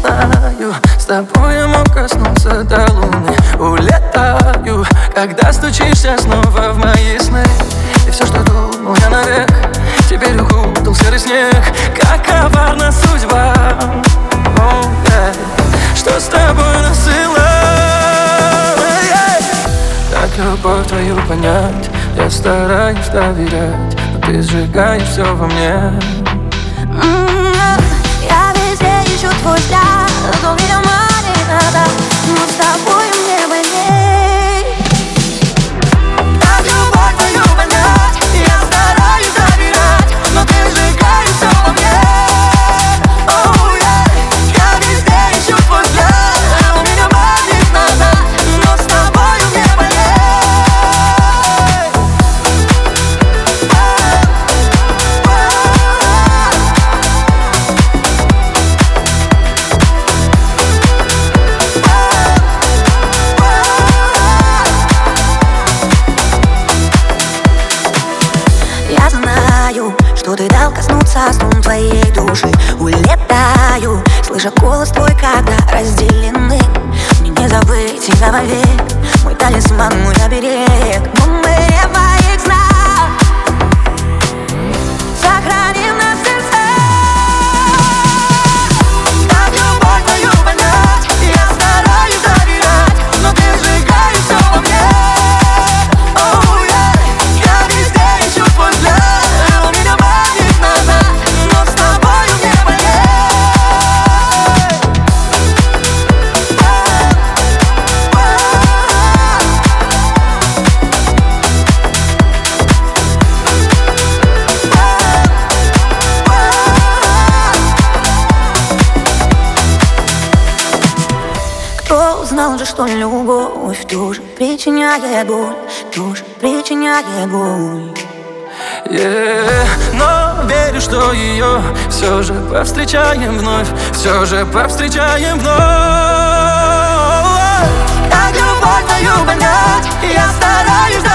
знаю С тобой я мог коснуться до луны. Улетаю, когда стучишься снова в мои сны. И все, что думал я навек Теперь укутал серый снег. Как коварна судьба? Oh, yeah. Что с тобой насыла yeah. Так любовь твою понять Я стараюсь доверять Но ты сжигаешь все во мне push down. Что ты дал коснуться сном твоей души. Улетаю, слыша голос твой, когда разделены. Мне не забыть тебя вовек. Мой талисман, мой оберег же, что любовь тоже причиняет боль, тоже причиняет боль. Yeah, но верю, что ее все же повстречаем вновь, все же повстречаем вновь. Как любовь твою понять, я стараюсь